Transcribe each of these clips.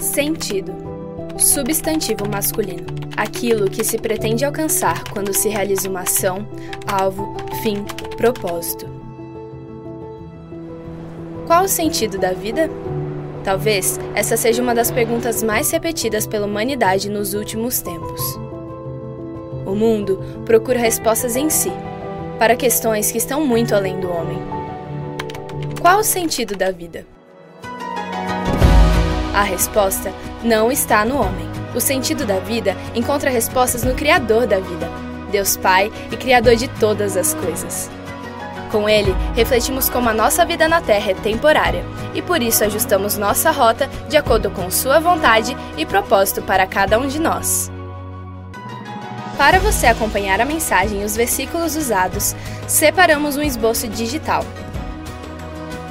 Sentido. Substantivo masculino. Aquilo que se pretende alcançar quando se realiza uma ação, alvo, fim, propósito. Qual o sentido da vida? Talvez essa seja uma das perguntas mais repetidas pela humanidade nos últimos tempos. O mundo procura respostas em si, para questões que estão muito além do homem. Qual o sentido da vida? A resposta não está no homem. O sentido da vida encontra respostas no Criador da vida, Deus Pai e Criador de todas as coisas. Com ele, refletimos como a nossa vida na Terra é temporária e por isso ajustamos nossa rota de acordo com Sua vontade e propósito para cada um de nós. Para você acompanhar a mensagem e os versículos usados, separamos um esboço digital.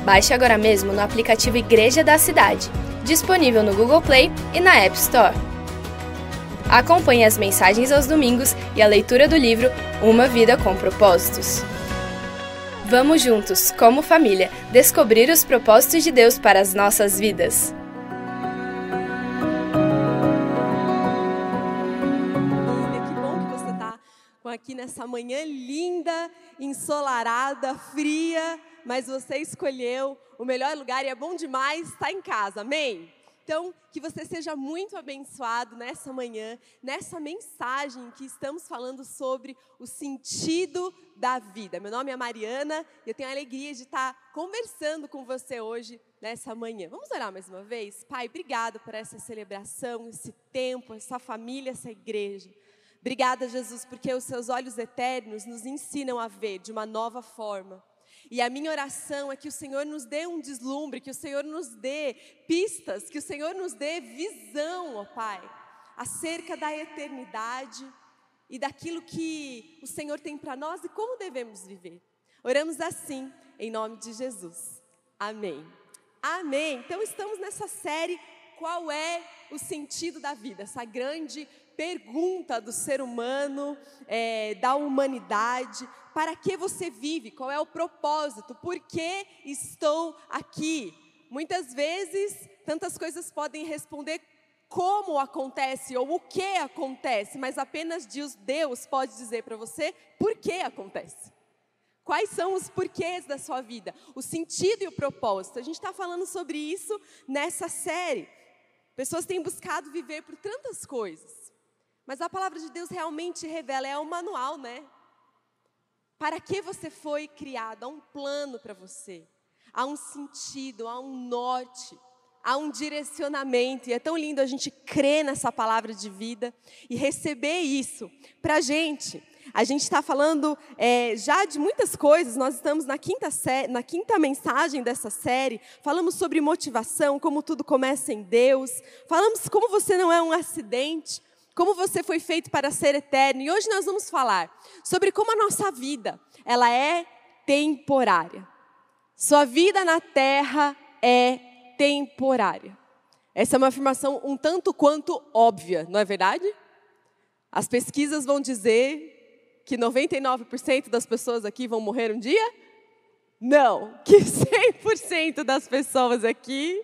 Baixe agora mesmo no aplicativo Igreja da Cidade, disponível no Google Play e na App Store. Acompanhe as mensagens aos domingos e a leitura do livro Uma Vida com Propósitos. Vamos juntos, como família, descobrir os propósitos de Deus para as nossas vidas. Aqui nessa manhã linda, ensolarada, fria, mas você escolheu o melhor lugar e é bom demais estar em casa, amém? Então, que você seja muito abençoado nessa manhã, nessa mensagem que estamos falando sobre o sentido da vida. Meu nome é Mariana e eu tenho a alegria de estar conversando com você hoje, nessa manhã. Vamos orar mais uma vez? Pai, obrigado por essa celebração, esse tempo, essa família, essa igreja. Obrigada, Jesus, porque os seus olhos eternos nos ensinam a ver de uma nova forma. E a minha oração é que o Senhor nos dê um deslumbre, que o Senhor nos dê pistas, que o Senhor nos dê visão, ó Pai, acerca da eternidade e daquilo que o Senhor tem para nós e como devemos viver. Oramos assim, em nome de Jesus. Amém. Amém. Então estamos nessa série qual é o sentido da vida? Essa grande pergunta do ser humano, é, da humanidade para que você vive, qual é o propósito, por que estou aqui. Muitas vezes, tantas coisas podem responder como acontece ou o que acontece, mas apenas Deus pode dizer para você por que acontece. Quais são os porquês da sua vida, o sentido e o propósito. A gente está falando sobre isso nessa série. Pessoas têm buscado viver por tantas coisas, mas a palavra de Deus realmente revela, é o manual, né? Para que você foi criado? Há um plano para você, há um sentido, há um norte, há um direcionamento. E é tão lindo a gente crer nessa palavra de vida e receber isso para a gente. A gente está falando é, já de muitas coisas, nós estamos na quinta, na quinta mensagem dessa série, falamos sobre motivação, como tudo começa em Deus, falamos como você não é um acidente, como você foi feito para ser eterno. E hoje nós vamos falar sobre como a nossa vida, ela é temporária. Sua vida na terra é temporária. Essa é uma afirmação um tanto quanto óbvia, não é verdade? As pesquisas vão dizer que 99% das pessoas aqui vão morrer um dia? Não, que 100% das pessoas aqui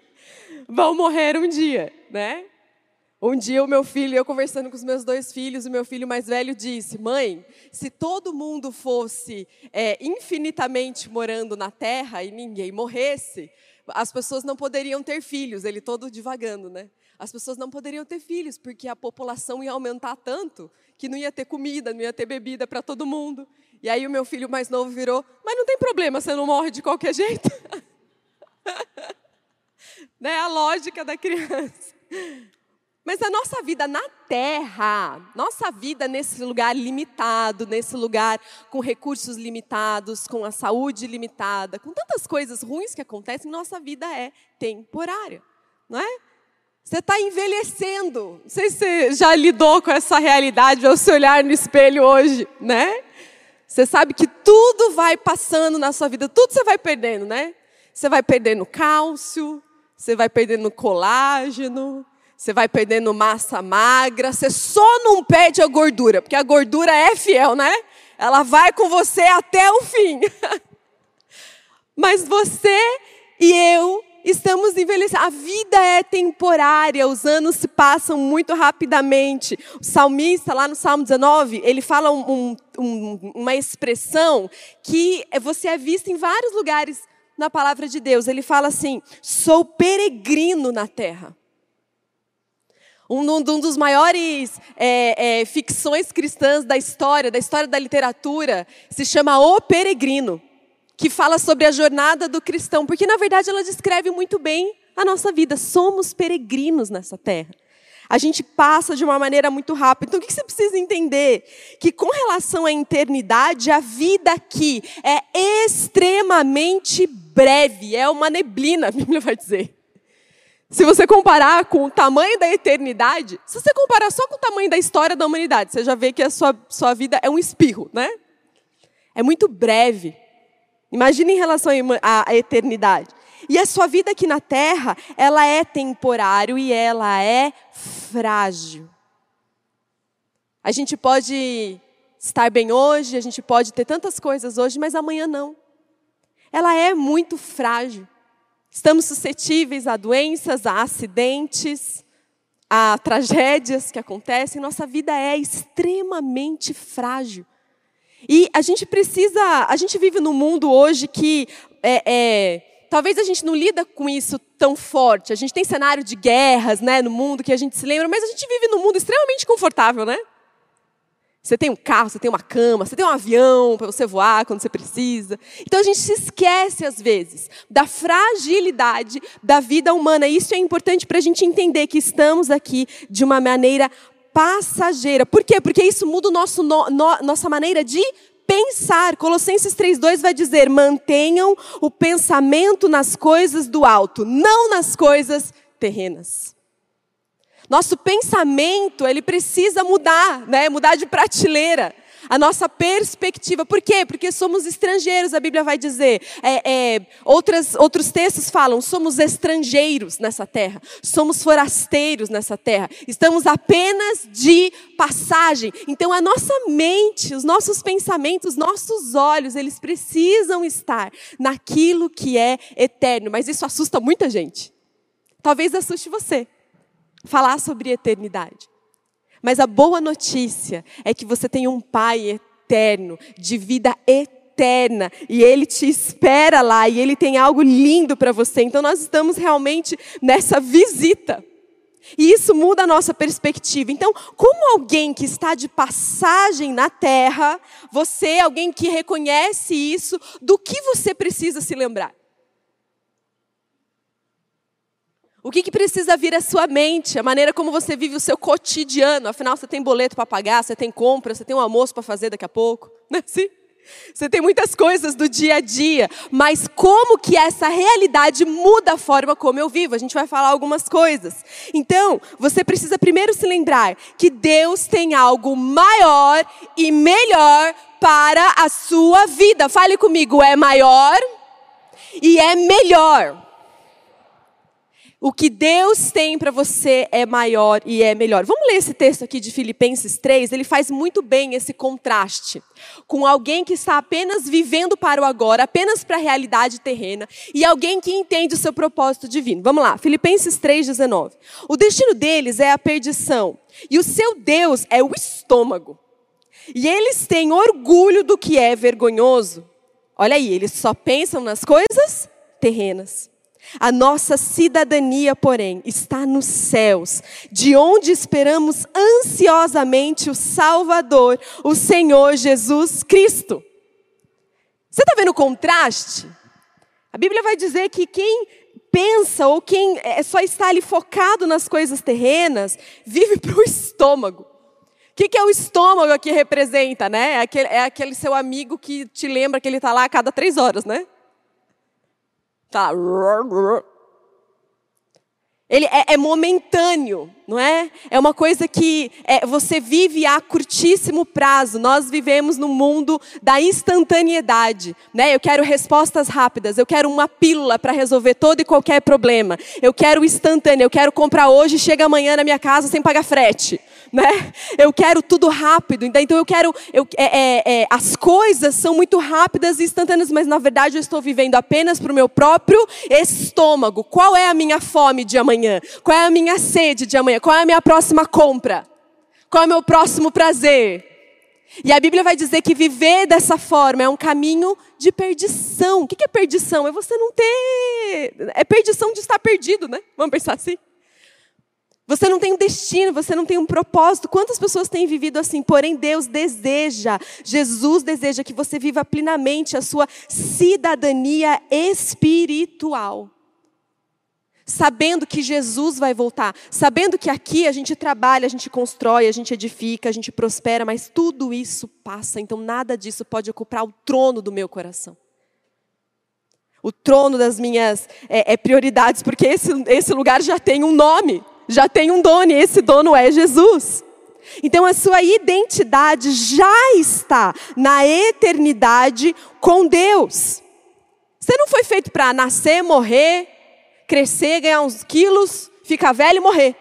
vão morrer um dia, né? Um dia o meu filho, eu conversando com os meus dois filhos, o meu filho mais velho disse: Mãe, se todo mundo fosse é, infinitamente morando na Terra e ninguém morresse, as pessoas não poderiam ter filhos. Ele todo divagando, né? As pessoas não poderiam ter filhos porque a população ia aumentar tanto que não ia ter comida, não ia ter bebida para todo mundo. E aí o meu filho mais novo virou: Mas não tem problema, você não morre de qualquer jeito. né? A lógica da criança. Mas a nossa vida na terra, nossa vida nesse lugar limitado, nesse lugar com recursos limitados, com a saúde limitada, com tantas coisas ruins que acontecem, nossa vida é temporária, não é? Você está envelhecendo. Não sei se você já lidou com essa realidade ao se olhar no espelho hoje, né? Você sabe que tudo vai passando na sua vida, tudo você vai perdendo, né? Você vai perdendo cálcio, você vai perdendo colágeno, você vai perdendo massa magra, você só não perde a gordura, porque a gordura é fiel, né? Ela vai com você até o fim. Mas você e eu estamos envelhecendo. A vida é temporária, os anos se passam muito rapidamente. O salmista, lá no Salmo 19, ele fala um, um, uma expressão que você é vista em vários lugares na palavra de Deus. Ele fala assim: sou peregrino na terra. Um, um, dos maiores é, é, ficções cristãs da história, da história da literatura, se chama O Peregrino que fala sobre a jornada do cristão, porque na verdade ela descreve muito bem a nossa vida. Somos peregrinos nessa terra. A gente passa de uma maneira muito rápida. Então, o que você precisa entender? Que com relação à eternidade, a vida aqui é extremamente breve, é uma neblina, a Bíblia vai dizer. Se você comparar com o tamanho da eternidade, se você comparar só com o tamanho da história da humanidade, você já vê que a sua, sua vida é um espirro, né? É muito breve. Imagine em relação à eternidade. E a sua vida aqui na terra, ela é temporário e ela é frágil. A gente pode estar bem hoje, a gente pode ter tantas coisas hoje, mas amanhã não. Ela é muito frágil. Estamos suscetíveis a doenças, a acidentes, a tragédias que acontecem. Nossa vida é extremamente frágil. E a gente precisa, a gente vive num mundo hoje que é, é, talvez a gente não lida com isso tão forte. A gente tem cenário de guerras, né, no mundo que a gente se lembra, mas a gente vive num mundo extremamente confortável, né? Você tem um carro, você tem uma cama, você tem um avião para você voar quando você precisa. Então a gente se esquece às vezes da fragilidade da vida humana. Isso é importante para a gente entender que estamos aqui de uma maneira passageira. Por quê? Porque isso muda nosso, no, no, nossa maneira de pensar. Colossenses 3:2 vai dizer: "Mantenham o pensamento nas coisas do alto, não nas coisas terrenas". Nosso pensamento, ele precisa mudar, né? Mudar de prateleira a nossa perspectiva. Por quê? Porque somos estrangeiros, a Bíblia vai dizer. É, é, outras, outros textos falam: somos estrangeiros nessa terra, somos forasteiros nessa terra, estamos apenas de passagem. Então a nossa mente, os nossos pensamentos, os nossos olhos, eles precisam estar naquilo que é eterno. Mas isso assusta muita gente. Talvez assuste você falar sobre eternidade. Mas a boa notícia é que você tem um Pai eterno, de vida eterna, e Ele te espera lá, e Ele tem algo lindo para você. Então nós estamos realmente nessa visita. E isso muda a nossa perspectiva. Então, como alguém que está de passagem na terra, você, alguém que reconhece isso, do que você precisa se lembrar? O que, que, precisa vir à sua mente? A maneira como você vive o seu cotidiano. Afinal, você tem boleto para pagar, você tem compra, você tem um almoço para fazer daqui a pouco. Não é assim? Você tem muitas coisas do dia a dia, mas como que essa realidade muda a forma como eu vivo? A gente vai falar algumas coisas. Então, você precisa primeiro se lembrar que Deus tem algo maior e melhor para a sua vida. Fale comigo, é maior e é melhor. O que Deus tem para você é maior e é melhor. Vamos ler esse texto aqui de Filipenses 3, ele faz muito bem esse contraste com alguém que está apenas vivendo para o agora, apenas para a realidade terrena, e alguém que entende o seu propósito divino. Vamos lá, Filipenses 3,19. O destino deles é a perdição, e o seu Deus é o estômago. E eles têm orgulho do que é vergonhoso. Olha aí, eles só pensam nas coisas terrenas. A nossa cidadania, porém, está nos céus, de onde esperamos ansiosamente o Salvador, o Senhor Jesus Cristo. Você está vendo o contraste? A Bíblia vai dizer que quem pensa ou quem é, só está ali focado nas coisas terrenas, vive para o estômago. O que, que, é o estômago aqui representa, né? É aquele, é aquele seu amigo que te lembra que ele está lá a cada três horas, né? Tá. Ele é, é, momentâneo, não é? É uma coisa que é, você vive a curtíssimo prazo. Nós vivemos no mundo da instantaneidade, né? Eu quero respostas rápidas. Eu quero uma pílula para resolver todo e qualquer problema. Eu quero instantâneo. Eu quero comprar hoje, chega amanhã na minha casa sem pagar frete. né? Eu quero tudo rápido. Então eu quero. Eu, é, é, é, as coisas são muito rápidas e instantâneas, mas na verdade eu estou vivendo apenas para o meu próprio estômago. Qual é a minha fome de amanhã? Qual é a minha sede de amanhã? Qual é a minha próxima compra? Qual é o meu próximo prazer? E a Bíblia vai dizer que viver dessa forma é um caminho de perdição. O que é perdição? É você não ter. É perdição de estar perdido, né? Vamos pensar assim? Você não tem um destino, você não tem um propósito. Quantas pessoas têm vivido assim? Porém, Deus deseja, Jesus deseja que você viva plenamente a sua cidadania espiritual. Sabendo que Jesus vai voltar, sabendo que aqui a gente trabalha, a gente constrói, a gente edifica, a gente prospera, mas tudo isso passa, então nada disso pode ocupar o trono do meu coração o trono das minhas é, é, prioridades, porque esse, esse lugar já tem um nome já tem um dono e esse dono é Jesus. Então a sua identidade já está na eternidade com Deus. Você não foi feito para nascer, morrer, crescer, ganhar uns quilos, ficar velho e morrer.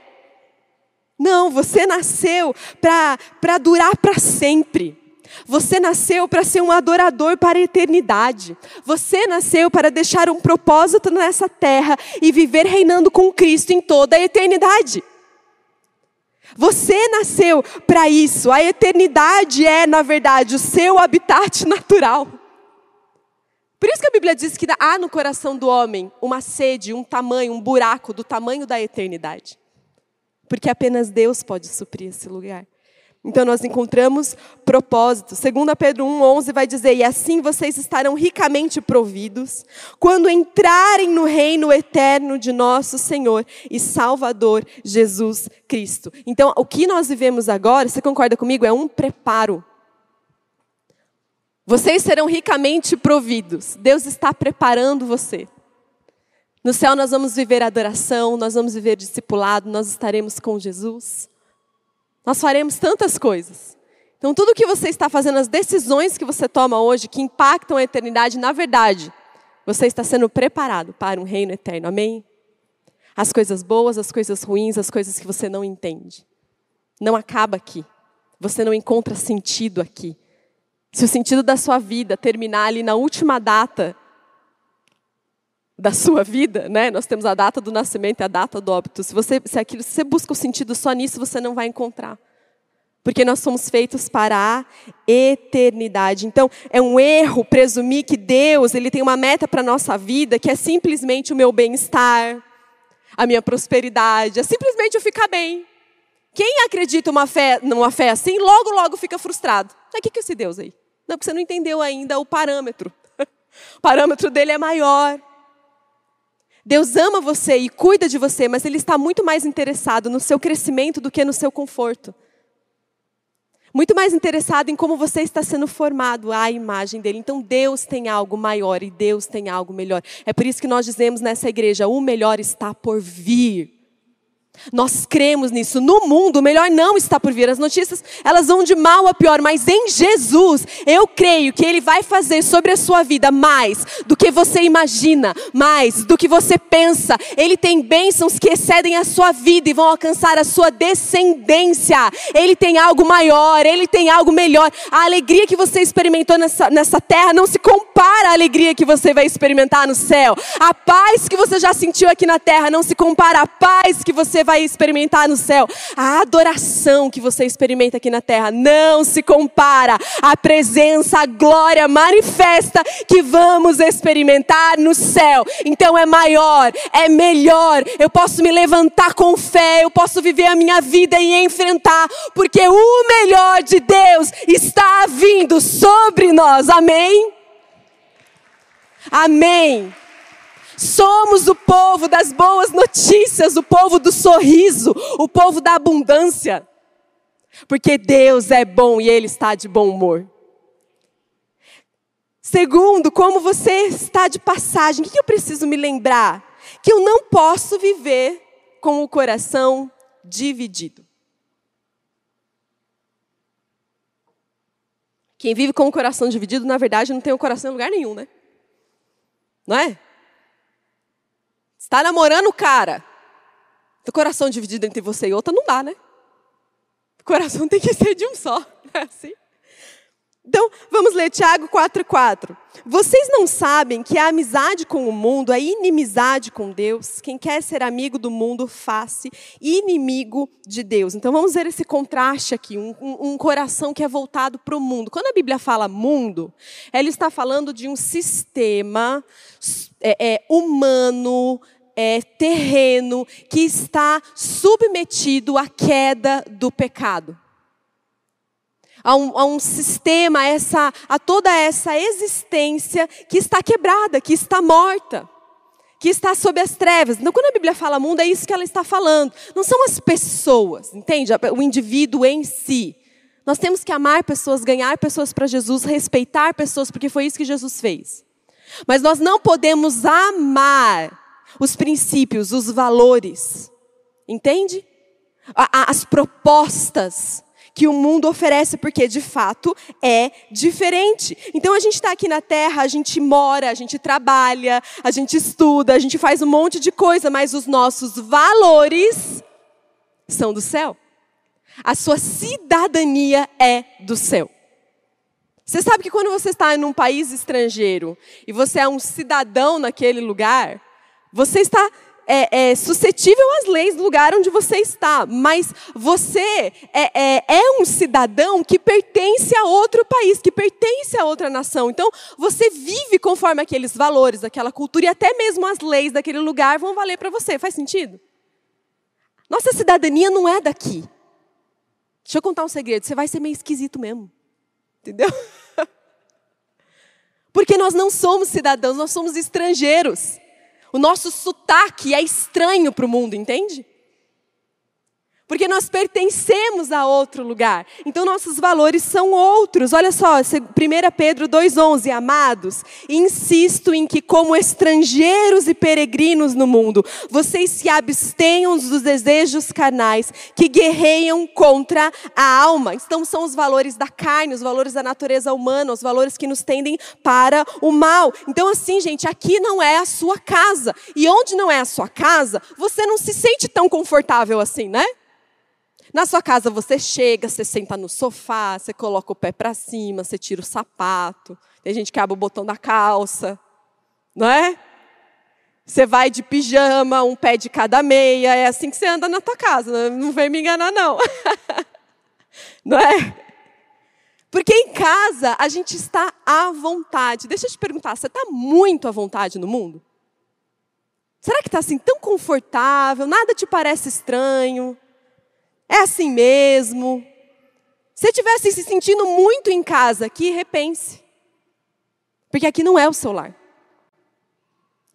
Não, você nasceu para durar para sempre. Você nasceu para ser um adorador para a eternidade. Você nasceu para deixar um propósito nessa terra e viver reinando com Cristo em toda a eternidade. Você nasceu para isso. A eternidade é, na verdade, o seu habitat natural. Por isso que a Bíblia diz que há no coração do homem uma sede, um tamanho, um buraco do tamanho da eternidade. Porque apenas Deus pode suprir esse lugar. Então nós encontramos propósito. Segundo Pedro 1:11 vai dizer: "E assim vocês estarão ricamente providos quando entrarem no reino eterno de nosso Senhor e Salvador Jesus Cristo". Então, o que nós vivemos agora, você concorda comigo, é um preparo. Vocês serão ricamente providos. Deus está preparando você. No céu nós vamos viver adoração, nós vamos viver discipulado, nós estaremos com Jesus. Nós faremos tantas coisas. Então, tudo que você está fazendo, as decisões que você toma hoje, que impactam a eternidade, na verdade, você está sendo preparado para um reino eterno. Amém? As coisas boas, as coisas ruins, as coisas que você não entende. Não acaba aqui. Você não encontra sentido aqui. Se o sentido da sua vida terminar ali na última data da sua vida, né? Nós temos a data do nascimento e a data do óbito. Se você, se aquilo, se você busca o sentido só nisso, você não vai encontrar. Porque nós somos feitos para a eternidade. Então, é um erro presumir que Deus, ele tem uma meta para a nossa vida, que é simplesmente o meu bem-estar, a minha prosperidade, é simplesmente eu ficar bem. Quem acredita uma fé, numa fé assim, logo, logo fica frustrado. O que é esse Deus aí? Não, porque você não entendeu ainda o parâmetro. o parâmetro dele é maior. Deus ama você e cuida de você, mas Ele está muito mais interessado no seu crescimento do que no seu conforto. Muito mais interessado em como você está sendo formado à imagem dele. Então Deus tem algo maior e Deus tem algo melhor. É por isso que nós dizemos nessa igreja: o melhor está por vir. Nós cremos nisso. No mundo, o melhor não está por vir. As notícias, elas vão de mal a pior, mas em Jesus, eu creio que Ele vai fazer sobre a sua vida mais do que você imagina, mais do que você pensa. Ele tem bênçãos que excedem a sua vida e vão alcançar a sua descendência. Ele tem algo maior, Ele tem algo melhor. A alegria que você experimentou nessa, nessa terra não se compara à alegria que você vai experimentar no céu. A paz que você já sentiu aqui na terra não se compara à paz que você vai experimentar no céu. A adoração que você experimenta aqui na terra não se compara à presença, à glória manifesta que vamos experimentar no céu. Então é maior, é melhor. Eu posso me levantar com fé, eu posso viver a minha vida e enfrentar, porque o melhor de Deus está vindo sobre nós. Amém? Amém. Somos o povo das boas notícias, o povo do sorriso, o povo da abundância. Porque Deus é bom e Ele está de bom humor. Segundo, como você está de passagem, o que eu preciso me lembrar? Que eu não posso viver com o coração dividido. Quem vive com o coração dividido, na verdade, não tem o coração em lugar nenhum, né? Não é? Está namorando o cara. O coração dividido entre você e outra não dá, né? coração tem que ser de um só, é assim? Então, vamos ler Tiago 4,4. Vocês não sabem que a amizade com o mundo é inimizade com Deus? Quem quer ser amigo do mundo, faz-se inimigo de Deus. Então, vamos ver esse contraste aqui: um, um, um coração que é voltado para o mundo. Quando a Bíblia fala mundo, ela está falando de um sistema é, é, humano, é, terreno, que está submetido à queda do pecado a um, a um sistema, a, essa, a toda essa existência que está quebrada, que está morta que está sob as trevas. Então, quando a Bíblia fala mundo, é isso que ela está falando. Não são as pessoas, entende? O indivíduo em si. Nós temos que amar pessoas, ganhar pessoas para Jesus, respeitar pessoas, porque foi isso que Jesus fez. Mas nós não podemos amar os princípios, os valores, entende? As propostas que o mundo oferece, porque de fato é diferente. Então a gente está aqui na Terra, a gente mora, a gente trabalha, a gente estuda, a gente faz um monte de coisa, mas os nossos valores são do céu. A sua cidadania é do céu. Você sabe que quando você está em um país estrangeiro e você é um cidadão naquele lugar, você está é, é, suscetível às leis do lugar onde você está, mas você é, é, é, um cidadão que pertence a outro país, que pertence a outra nação. Então, você vive conforme aqueles valores, aquela cultura, e até mesmo as leis daquele lugar vão valer para você. Faz sentido? Nossa cidadania não é daqui. Deixa eu contar um segredo: você vai ser meio esquisito mesmo. Entendeu? Porque nós não somos cidadãos, nós somos estrangeiros. O nosso sotaque é estranho para o mundo, entende? Porque nós pertencemos a outro lugar. Então nossos valores são outros. Olha só, 1 Pedro 2,11, amados, insisto em que, como estrangeiros e peregrinos no mundo, vocês se abstenham dos desejos carnais que guerreiam contra a alma. Então são os valores da carne, os valores da natureza humana, os valores que nos tendem para o mal. Então, assim, gente, aqui não é a sua casa. E onde não é a sua casa, você não se sente tão confortável assim, né? Na sua casa você chega, você senta no sofá, você coloca o pé para cima, você tira o sapato. Tem gente que abre o botão da calça, não é? Você vai de pijama, um pé de cada meia, é assim que você anda na tua casa. Não vem me enganar não. não é? Porque em casa a gente está à vontade. Deixa eu te perguntar, você está muito à vontade no mundo? Será que está assim tão confortável? Nada te parece estranho? É assim mesmo? Se estivesse se sentindo muito em casa aqui, repense. Porque aqui não é o seu lar.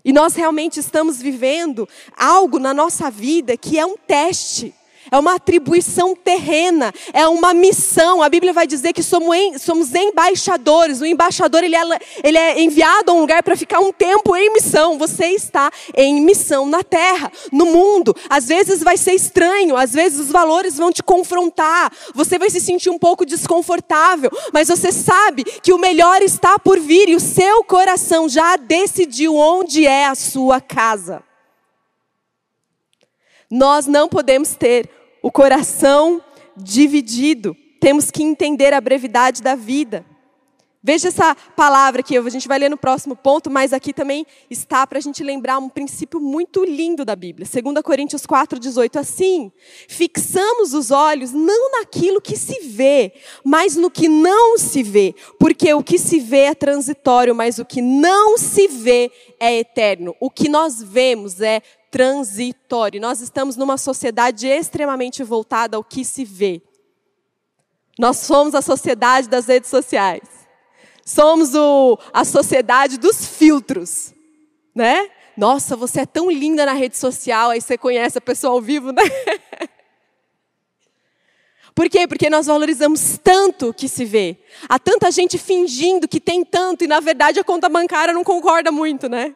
E nós realmente estamos vivendo algo na nossa vida que é um teste é uma atribuição terrena, é uma missão. A Bíblia vai dizer que somos, em, somos embaixadores. O embaixador ele é, ele é enviado a um lugar para ficar um tempo em missão. Você está em missão na terra, no mundo. Às vezes vai ser estranho, às vezes os valores vão te confrontar. Você vai se sentir um pouco desconfortável, mas você sabe que o melhor está por vir e o seu coração já decidiu onde é a sua casa. Nós não podemos ter o coração dividido. Temos que entender a brevidade da vida. Veja essa palavra aqui, a gente vai ler no próximo ponto, mas aqui também está para a gente lembrar um princípio muito lindo da Bíblia. 2 Coríntios 4,18. Assim, fixamos os olhos não naquilo que se vê, mas no que não se vê. Porque o que se vê é transitório, mas o que não se vê é eterno. O que nós vemos é transitório. Nós estamos numa sociedade extremamente voltada ao que se vê. Nós somos a sociedade das redes sociais. Somos o, a sociedade dos filtros, né? Nossa, você é tão linda na rede social, aí você conhece a pessoa ao vivo, né? Por quê? Porque nós valorizamos tanto o que se vê. Há tanta gente fingindo que tem tanto e na verdade a conta bancária não concorda muito, né?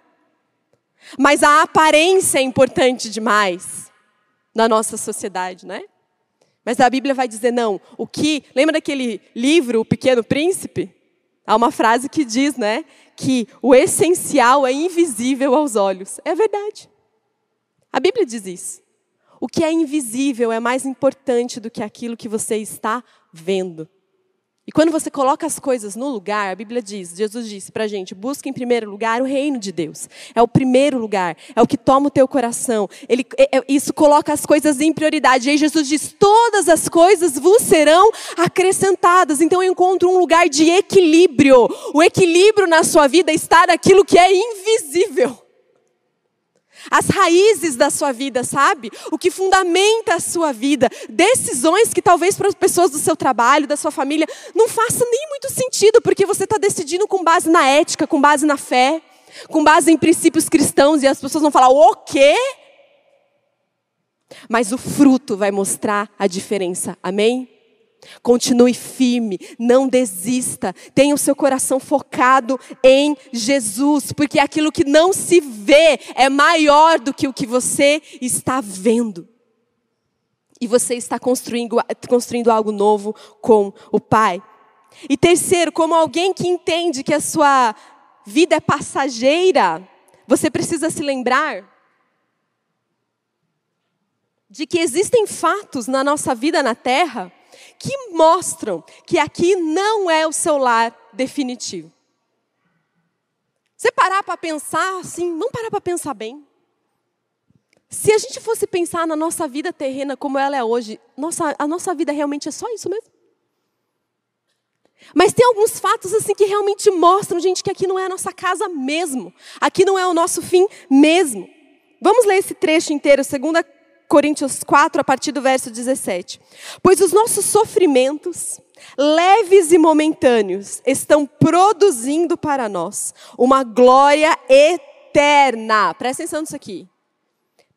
Mas a aparência é importante demais na nossa sociedade, né? Mas a Bíblia vai dizer não. O que, lembra daquele livro O Pequeno Príncipe? Há uma frase que diz, né, que o essencial é invisível aos olhos. É verdade. A Bíblia diz isso. O que é invisível é mais importante do que aquilo que você está vendo. E quando você coloca as coisas no lugar, a Bíblia diz, Jesus disse para a gente, busque em primeiro lugar o reino de Deus. É o primeiro lugar, é o que toma o teu coração. Ele, é, é, isso coloca as coisas em prioridade. E aí Jesus diz, todas as coisas vos serão acrescentadas. Então eu encontro um lugar de equilíbrio. O equilíbrio na sua vida está naquilo que é invisível as raízes da sua vida, sabe? O que fundamenta a sua vida. Decisões que talvez para as pessoas do seu trabalho, da sua família, não façam nem muito sentido, porque você está decidindo com base na ética, com base na fé, com base em princípios cristãos, e as pessoas vão falar: o quê? Mas o fruto vai mostrar a diferença, amém? Continue firme, não desista, tenha o seu coração focado em Jesus, porque aquilo que não se vê é maior do que o que você está vendo. E você está construindo, construindo algo novo com o Pai. E terceiro, como alguém que entende que a sua vida é passageira, você precisa se lembrar de que existem fatos na nossa vida na terra que mostram que aqui não é o seu lar definitivo. Você parar para pensar assim, não parar para pensar bem. Se a gente fosse pensar na nossa vida terrena como ela é hoje, nossa, a nossa vida realmente é só isso mesmo? Mas tem alguns fatos assim que realmente mostram, gente, que aqui não é a nossa casa mesmo. Aqui não é o nosso fim mesmo. Vamos ler esse trecho inteiro, segunda Coríntios 4, a partir do verso 17. Pois os nossos sofrimentos, leves e momentâneos, estão produzindo para nós uma glória eterna. Presta atenção nisso aqui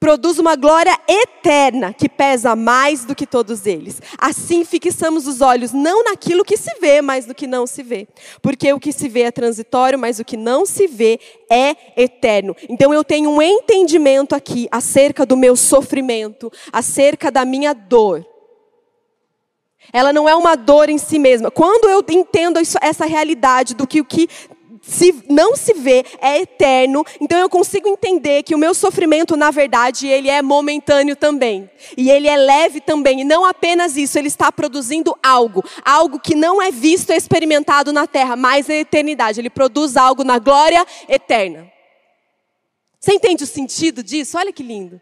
produz uma glória eterna que pesa mais do que todos eles. Assim fixamos os olhos não naquilo que se vê, mas no que não se vê. Porque o que se vê é transitório, mas o que não se vê é eterno. Então eu tenho um entendimento aqui acerca do meu sofrimento, acerca da minha dor. Ela não é uma dor em si mesma. Quando eu entendo isso, essa realidade do que o que se não se vê, é eterno, então eu consigo entender que o meu sofrimento, na verdade, ele é momentâneo também. E ele é leve também. E não apenas isso, ele está produzindo algo. Algo que não é visto e experimentado na terra, mas na eternidade. Ele produz algo na glória eterna. Você entende o sentido disso? Olha que lindo.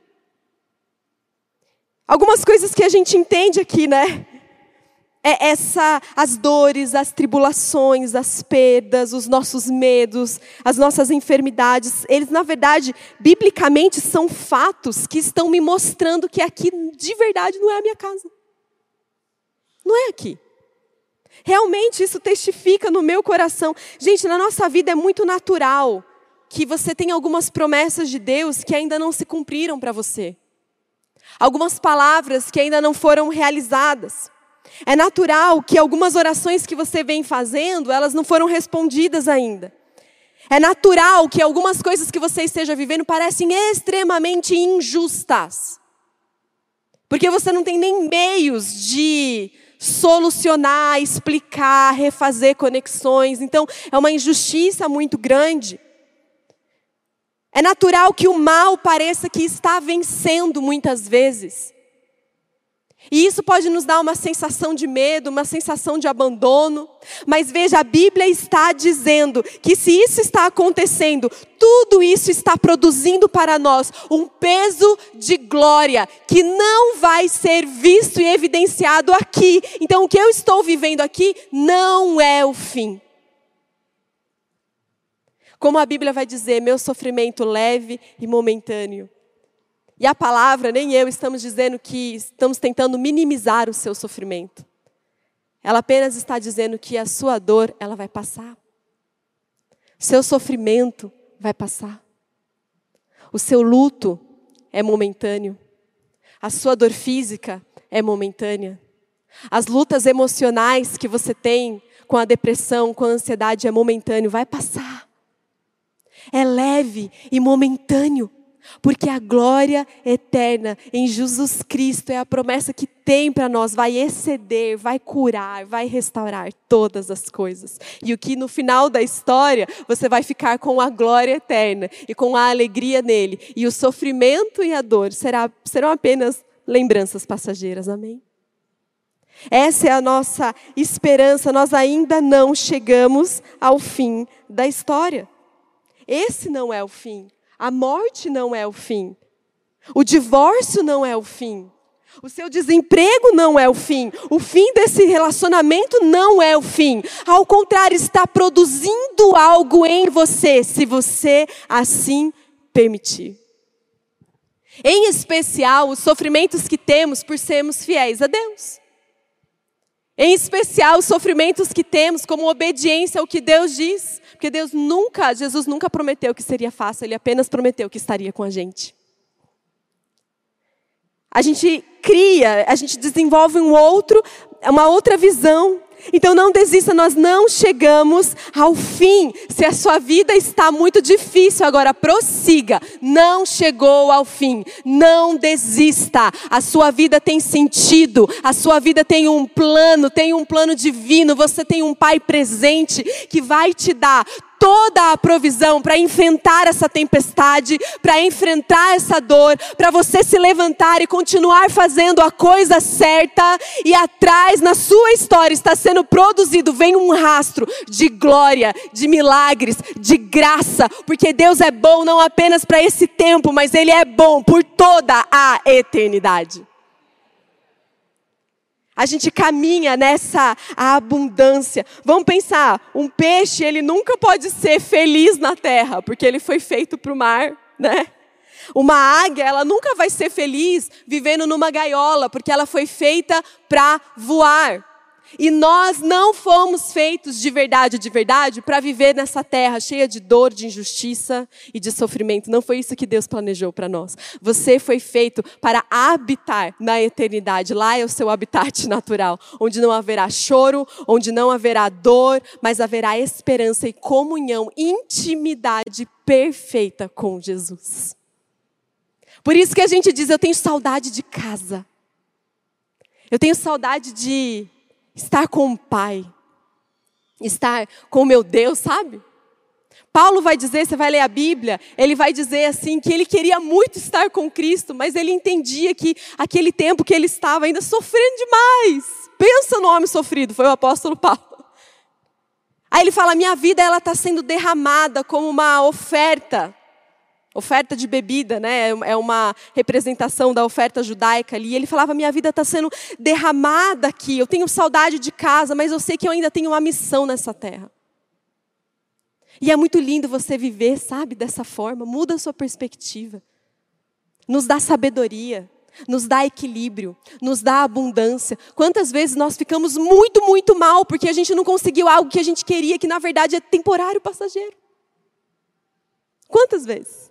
Algumas coisas que a gente entende aqui, né? É essa as dores, as tribulações, as perdas, os nossos medos, as nossas enfermidades, eles na verdade, biblicamente são fatos que estão me mostrando que aqui de verdade não é a minha casa. Não é aqui. Realmente isso testifica no meu coração. Gente, na nossa vida é muito natural que você tenha algumas promessas de Deus que ainda não se cumpriram para você. Algumas palavras que ainda não foram realizadas. É natural que algumas orações que você vem fazendo, elas não foram respondidas ainda. É natural que algumas coisas que você esteja vivendo parecem extremamente injustas. Porque você não tem nem meios de solucionar, explicar, refazer conexões. Então, é uma injustiça muito grande. É natural que o mal pareça que está vencendo muitas vezes. E isso pode nos dar uma sensação de medo, uma sensação de abandono. Mas veja, a Bíblia está dizendo que se isso está acontecendo, tudo isso está produzindo para nós um peso de glória que não vai ser visto e evidenciado aqui. Então, o que eu estou vivendo aqui não é o fim. Como a Bíblia vai dizer, meu sofrimento leve e momentâneo. E a palavra, nem eu, estamos dizendo que estamos tentando minimizar o seu sofrimento. Ela apenas está dizendo que a sua dor, ela vai passar. Seu sofrimento vai passar. O seu luto é momentâneo. A sua dor física é momentânea. As lutas emocionais que você tem com a depressão, com a ansiedade é momentâneo, vai passar. É leve e momentâneo. Porque a glória eterna em Jesus Cristo é a promessa que tem para nós, vai exceder, vai curar, vai restaurar todas as coisas. E o que no final da história você vai ficar com a glória eterna e com a alegria nele. E o sofrimento e a dor será, serão apenas lembranças passageiras, amém? Essa é a nossa esperança, nós ainda não chegamos ao fim da história. Esse não é o fim. A morte não é o fim. O divórcio não é o fim. O seu desemprego não é o fim. O fim desse relacionamento não é o fim. Ao contrário, está produzindo algo em você, se você assim permitir. Em especial, os sofrimentos que temos por sermos fiéis a Deus. Em especial, os sofrimentos que temos como obediência ao que Deus diz. Porque Deus nunca, Jesus nunca prometeu que seria fácil, Ele apenas prometeu que estaria com a gente. A gente cria, a gente desenvolve um outro, uma outra visão então não desista, nós não chegamos ao fim. Se a sua vida está muito difícil, agora prossiga. Não chegou ao fim. Não desista. A sua vida tem sentido. A sua vida tem um plano, tem um plano divino. Você tem um pai presente que vai te dar toda a provisão para enfrentar essa tempestade, para enfrentar essa dor, para você se levantar e continuar fazendo a coisa certa, e atrás, na sua história, está sendo produzido, vem um rastro de glória, de milagres, de graça, porque Deus é bom não apenas para esse tempo, mas Ele é bom por toda a eternidade. A gente caminha nessa abundância. Vamos pensar, um peixe, ele nunca pode ser feliz na terra, porque ele foi feito para o mar, né? Uma águia, ela nunca vai ser feliz vivendo numa gaiola, porque ela foi feita para voar. E nós não fomos feitos de verdade, de verdade, para viver nessa terra cheia de dor, de injustiça e de sofrimento. Não foi isso que Deus planejou para nós. Você foi feito para habitar na eternidade. Lá é o seu habitat natural, onde não haverá choro, onde não haverá dor, mas haverá esperança e comunhão, intimidade perfeita com Jesus. Por isso que a gente diz: eu tenho saudade de casa. Eu tenho saudade de estar com o Pai, estar com o meu Deus, sabe? Paulo vai dizer, você vai ler a Bíblia, ele vai dizer assim que ele queria muito estar com Cristo, mas ele entendia que aquele tempo que ele estava ainda sofrendo demais. Pensa no homem sofrido, foi o apóstolo Paulo. Aí ele fala: minha vida ela está sendo derramada como uma oferta oferta de bebida, né? É uma representação da oferta judaica ali. Ele falava: minha vida está sendo derramada aqui. Eu tenho saudade de casa, mas eu sei que eu ainda tenho uma missão nessa terra. E é muito lindo você viver, sabe, dessa forma. Muda a sua perspectiva. Nos dá sabedoria, nos dá equilíbrio, nos dá abundância. Quantas vezes nós ficamos muito, muito mal porque a gente não conseguiu algo que a gente queria, que na verdade é temporário, passageiro? Quantas vezes?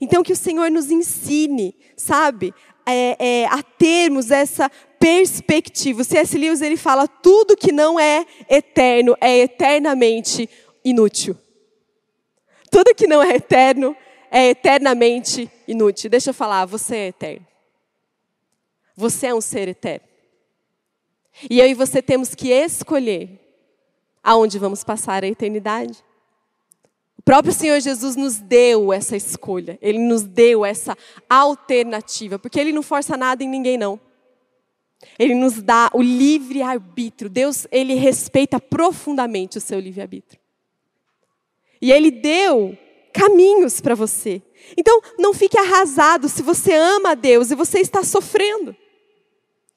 Então, que o Senhor nos ensine, sabe, é, é, a termos essa perspectiva. O C.S. Lewis ele fala: tudo que não é eterno é eternamente inútil. Tudo que não é eterno é eternamente inútil. Deixa eu falar, você é eterno. Você é um ser eterno. E eu e você temos que escolher aonde vamos passar a eternidade. O próprio Senhor Jesus nos deu essa escolha, Ele nos deu essa alternativa, porque Ele não força nada em ninguém, não. Ele nos dá o livre-arbítrio. Deus, Ele respeita profundamente o seu livre-arbítrio. E Ele deu caminhos para você. Então, não fique arrasado se você ama a Deus e você está sofrendo.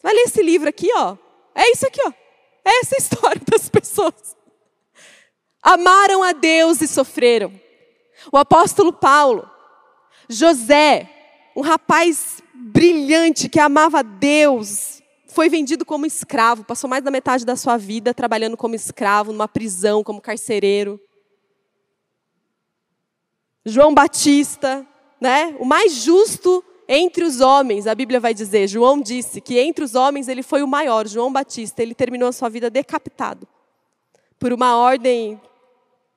Vai ler esse livro aqui, ó. É isso aqui, ó. É essa história das pessoas amaram a Deus e sofreram. O apóstolo Paulo, José, um rapaz brilhante que amava a Deus, foi vendido como escravo, passou mais da metade da sua vida trabalhando como escravo, numa prisão, como carcereiro. João Batista, né? O mais justo entre os homens, a Bíblia vai dizer, João disse que entre os homens ele foi o maior, João Batista, ele terminou a sua vida decapitado por uma ordem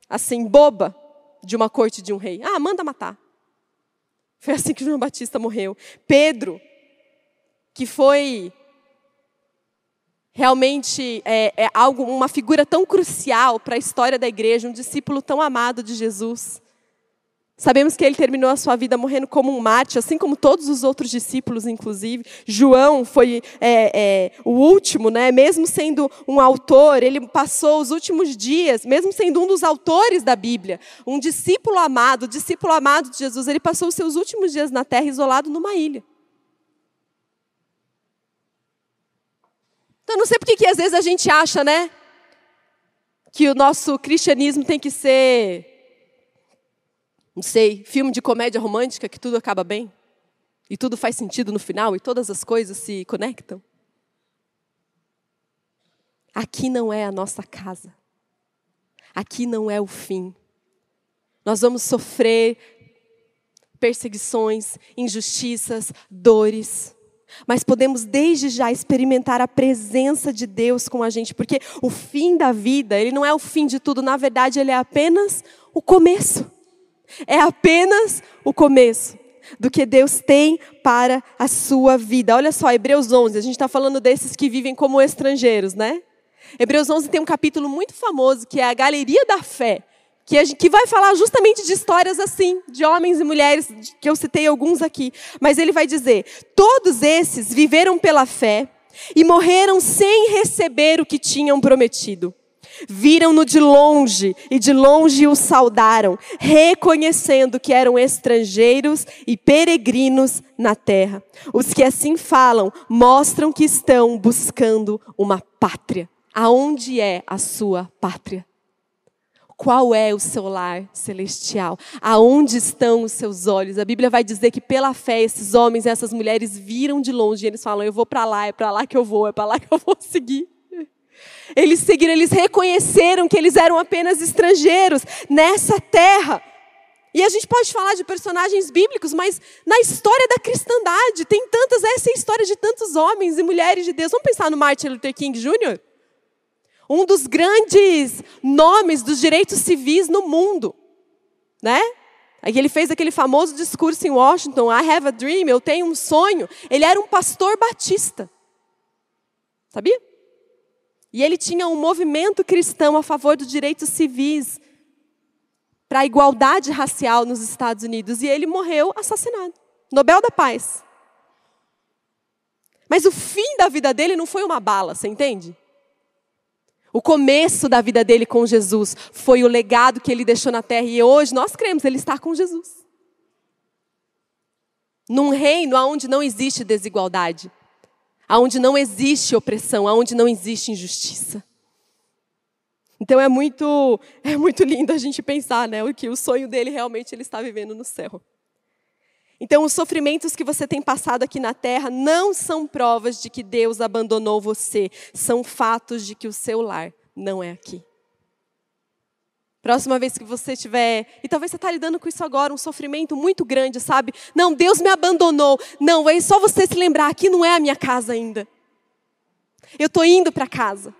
assim, boba de uma corte de um rei. Ah, manda matar. Foi assim que João Batista morreu. Pedro, que foi realmente é, é algo, uma figura tão crucial para a história da igreja, um discípulo tão amado de Jesus. Sabemos que ele terminou a sua vida morrendo como um mártir, assim como todos os outros discípulos, inclusive. João foi é, é, o último, né? mesmo sendo um autor, ele passou os últimos dias, mesmo sendo um dos autores da Bíblia, um discípulo amado, discípulo amado de Jesus, ele passou os seus últimos dias na terra isolado numa ilha. Então, não sei por que às vezes a gente acha, né? Que o nosso cristianismo tem que ser não sei, filme de comédia romântica que tudo acaba bem? E tudo faz sentido no final e todas as coisas se conectam? Aqui não é a nossa casa. Aqui não é o fim. Nós vamos sofrer perseguições, injustiças, dores. Mas podemos desde já experimentar a presença de Deus com a gente, porque o fim da vida, ele não é o fim de tudo, na verdade, ele é apenas o começo. É apenas o começo do que Deus tem para a sua vida. Olha só, Hebreus 11, a gente está falando desses que vivem como estrangeiros, né? Hebreus 11 tem um capítulo muito famoso que é a Galeria da Fé, que, vai falar justamente de histórias assim, de homens e mulheres, que eu citei alguns aqui. Mas ele vai dizer: todos esses viveram pela fé e morreram sem receber o que tinham prometido. Viram-no de longe e de longe o saudaram, reconhecendo que eram estrangeiros e peregrinos na terra. Os que assim falam mostram que estão buscando uma pátria. Aonde é a sua pátria? Qual é o seu lar celestial? Aonde estão os seus olhos? A Bíblia vai dizer que pela fé esses homens e essas mulheres viram de longe e eles falam: Eu vou para lá, é para lá que eu vou, é para lá que eu vou seguir. Eles seguiram, eles reconheceram que eles eram apenas estrangeiros nessa terra. E a gente pode falar de personagens bíblicos, mas na história da cristandade, tem tantas, essa é a história de tantos homens e mulheres de Deus. Vamos pensar no Martin Luther King Jr.? Um dos grandes nomes dos direitos civis no mundo, né? Aí ele fez aquele famoso discurso em Washington, I have a dream, eu tenho um sonho. Ele era um pastor batista. Sabia? E ele tinha um movimento cristão a favor dos direitos civis, para a igualdade racial nos Estados Unidos. E ele morreu assassinado. Nobel da Paz. Mas o fim da vida dele não foi uma bala, você entende? O começo da vida dele com Jesus foi o legado que ele deixou na terra e hoje nós cremos, ele está com Jesus. Num reino onde não existe desigualdade, aonde não existe opressão, aonde não existe injustiça. Então é muito, é muito lindo a gente pensar, né, o que o sonho dele realmente ele está vivendo no céu. Então os sofrimentos que você tem passado aqui na terra não são provas de que Deus abandonou você, são fatos de que o seu lar não é aqui. Próxima vez que você tiver, e talvez você está lidando com isso agora, um sofrimento muito grande, sabe? Não, Deus me abandonou. Não, é só você se lembrar, aqui não é a minha casa ainda. Eu estou indo para casa.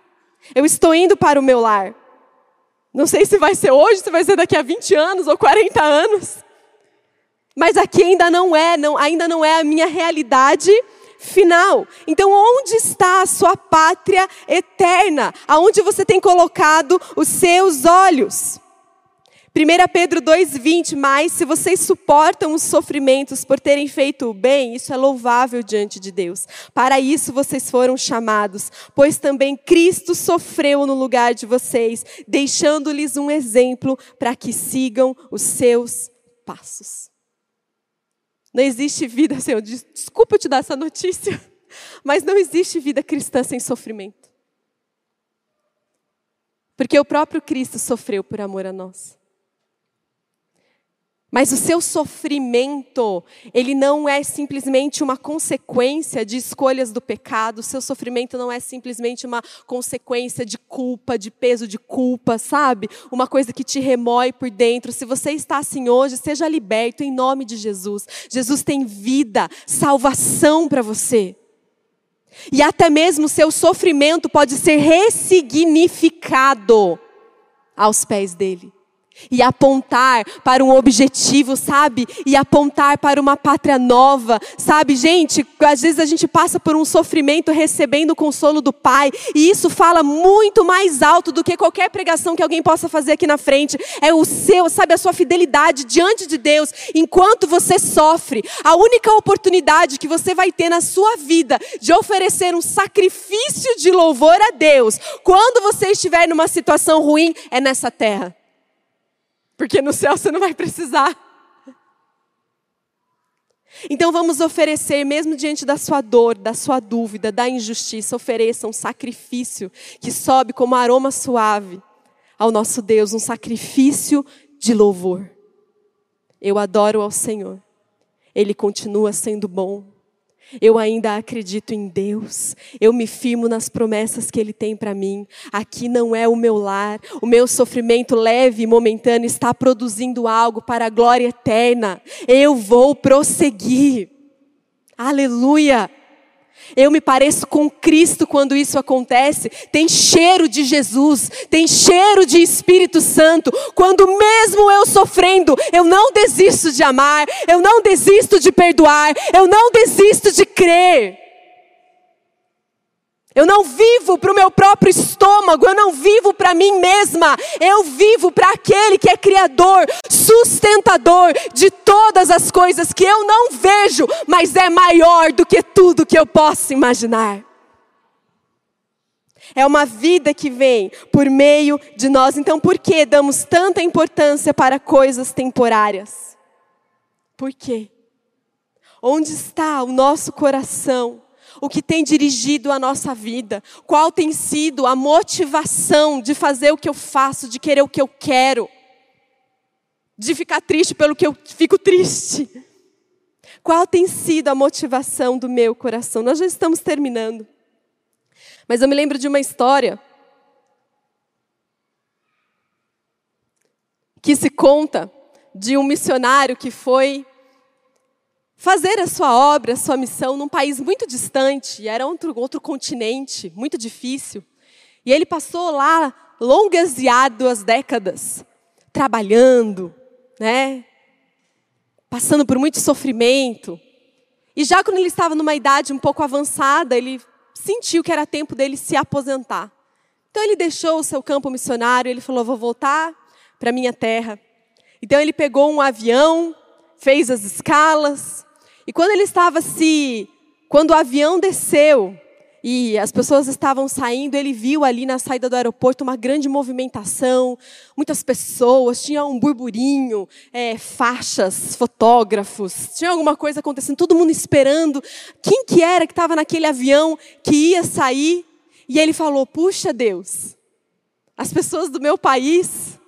Eu estou indo para o meu lar. Não sei se vai ser hoje, se vai ser daqui a 20 anos ou 40 anos. Mas aqui ainda não é, não, ainda não é a minha realidade final. Então, onde está a sua pátria eterna? Aonde você tem colocado os seus olhos? 1 Pedro 2,20, mas se vocês suportam os sofrimentos por terem feito o bem, isso é louvável diante de Deus. Para isso vocês foram chamados, pois também Cristo sofreu no lugar de vocês, deixando-lhes um exemplo para que sigam os seus passos. Não existe vida, Senhor, desculpa te dar essa notícia, mas não existe vida cristã sem sofrimento. Porque o próprio Cristo sofreu por amor a nós. Mas o seu sofrimento, ele não é simplesmente uma consequência de escolhas do pecado, o seu sofrimento não é simplesmente uma consequência de culpa, de peso de culpa, sabe? Uma coisa que te remói por dentro. Se você está assim hoje, seja liberto em nome de Jesus. Jesus tem vida, salvação para você. E até mesmo o seu sofrimento pode ser ressignificado aos pés dele. E apontar para um objetivo, sabe? E apontar para uma pátria nova, sabe? Gente, às vezes a gente passa por um sofrimento recebendo o consolo do Pai, e isso fala muito mais alto do que qualquer pregação que alguém possa fazer aqui na frente. É o seu, sabe, a sua fidelidade diante de Deus enquanto você sofre. A única oportunidade que você vai ter na sua vida de oferecer um sacrifício de louvor a Deus, quando você estiver numa situação ruim, é nessa terra porque no céu você não vai precisar. Então vamos oferecer, mesmo diante da sua dor, da sua dúvida, da injustiça, ofereça um sacrifício que sobe como aroma suave ao nosso Deus, um sacrifício de louvor. Eu adoro ao Senhor, Ele continua sendo bom, eu ainda acredito em Deus. Eu me firmo nas promessas que Ele tem para mim. Aqui não é o meu lar. O meu sofrimento leve e momentâneo está produzindo algo para a glória eterna. Eu vou prosseguir. Aleluia. Eu me pareço com Cristo quando isso acontece. Tem cheiro de Jesus, tem cheiro de Espírito Santo. Quando mesmo eu sofrendo, eu não desisto de amar, eu não desisto de perdoar, eu não desisto de crer. Eu não vivo para o meu próprio estômago, eu não vivo para mim mesma, eu vivo para aquele que é Criador, sustentador de todas as coisas que eu não vejo, mas é maior do que tudo que eu posso imaginar. É uma vida que vem por meio de nós. Então, por que damos tanta importância para coisas temporárias? Por quê? Onde está o nosso coração? O que tem dirigido a nossa vida, qual tem sido a motivação de fazer o que eu faço, de querer o que eu quero, de ficar triste pelo que eu fico triste. Qual tem sido a motivação do meu coração? Nós já estamos terminando. Mas eu me lembro de uma história que se conta de um missionário que foi fazer a sua obra, a sua missão num país muito distante, era outro, outro continente, muito difícil. E ele passou lá longas e árduas décadas, trabalhando, né? Passando por muito sofrimento. E já quando ele estava numa idade um pouco avançada, ele sentiu que era tempo dele se aposentar. Então ele deixou o seu campo missionário, ele falou: "Vou voltar para minha terra". Então ele pegou um avião, fez as escalas, e quando ele estava se. Quando o avião desceu e as pessoas estavam saindo, ele viu ali na saída do aeroporto uma grande movimentação, muitas pessoas, tinha um burburinho, é, faixas, fotógrafos, tinha alguma coisa acontecendo, todo mundo esperando. Quem que era que estava naquele avião que ia sair? E ele falou: Puxa Deus, as pessoas do meu país,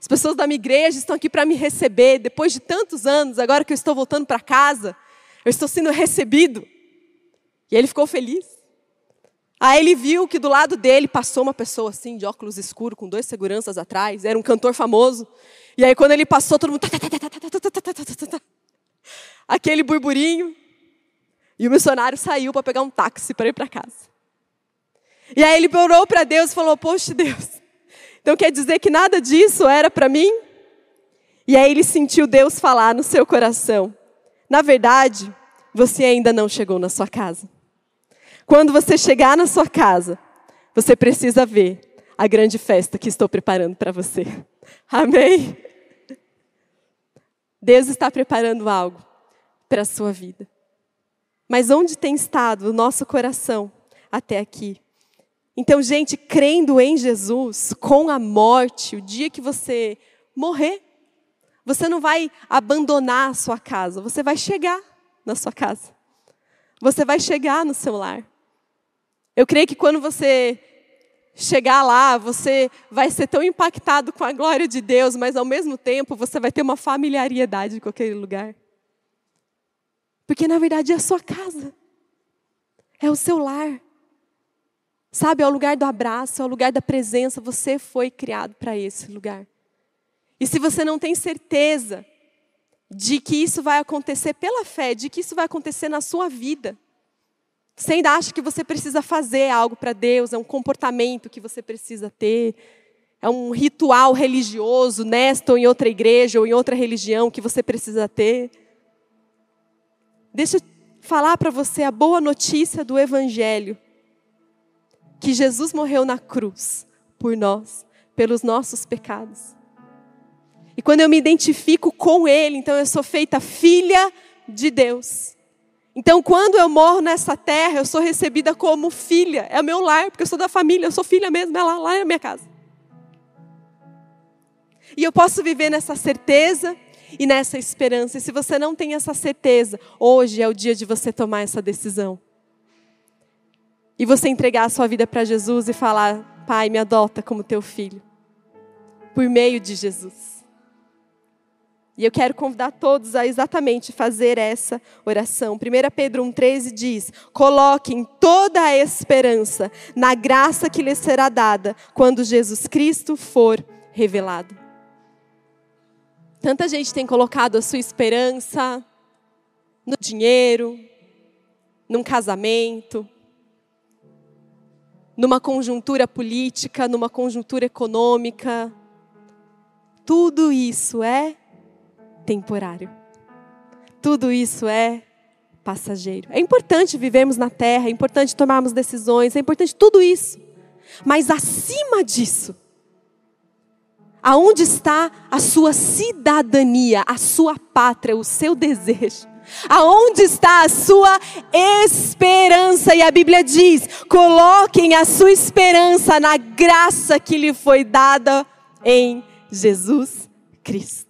as pessoas da minha igreja estão aqui para me receber depois de tantos anos, agora que eu estou voltando para casa. Eu estou sendo recebido. E ele ficou feliz. Aí ele viu que do lado dele passou uma pessoa assim, de óculos escuros, com dois seguranças atrás, era um cantor famoso. E aí quando ele passou, todo mundo. Aquele burburinho. E o missionário saiu para pegar um táxi para ir para casa. E aí ele orou para Deus e falou: Poxa, Deus, então quer dizer que nada disso era para mim? E aí ele sentiu Deus falar no seu coração: na verdade, você ainda não chegou na sua casa. Quando você chegar na sua casa, você precisa ver a grande festa que estou preparando para você. Amém? Deus está preparando algo para a sua vida. Mas onde tem estado o nosso coração até aqui? Então, gente, crendo em Jesus, com a morte, o dia que você morrer, você não vai abandonar a sua casa, você vai chegar na sua casa. Você vai chegar no seu lar. Eu creio que quando você chegar lá, você vai ser tão impactado com a glória de Deus, mas ao mesmo tempo você vai ter uma familiaridade com aquele lugar. Porque na verdade é a sua casa. É o seu lar. Sabe, é o lugar do abraço, é o lugar da presença. Você foi criado para esse lugar. E se você não tem certeza de que isso vai acontecer pela fé, de que isso vai acontecer na sua vida, você ainda acha que você precisa fazer algo para Deus, é um comportamento que você precisa ter, é um ritual religioso, nesta ou em outra igreja ou em outra religião que você precisa ter. Deixa eu falar para você a boa notícia do Evangelho: que Jesus morreu na cruz por nós, pelos nossos pecados. E quando eu me identifico com Ele, então eu sou feita filha de Deus. Então, quando eu morro nessa terra, eu sou recebida como filha. É o meu lar, porque eu sou da família, eu sou filha mesmo, é lá, lá é a minha casa. E eu posso viver nessa certeza e nessa esperança. E se você não tem essa certeza, hoje é o dia de você tomar essa decisão. E você entregar a sua vida para Jesus e falar: Pai, me adota como teu filho. Por meio de Jesus. E eu quero convidar todos a exatamente fazer essa oração. 1 Pedro 1,13 diz: Coloquem toda a esperança na graça que lhes será dada quando Jesus Cristo for revelado. Tanta gente tem colocado a sua esperança no dinheiro, num casamento, numa conjuntura política, numa conjuntura econômica. Tudo isso é temporário. Tudo isso é passageiro. É importante vivermos na terra, é importante tomarmos decisões, é importante tudo isso. Mas acima disso, Aonde está a sua cidadania, a sua pátria, o seu desejo? Aonde está a sua esperança? E a Bíblia diz: coloquem a sua esperança na graça que lhe foi dada em Jesus Cristo.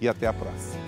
e até a próxima.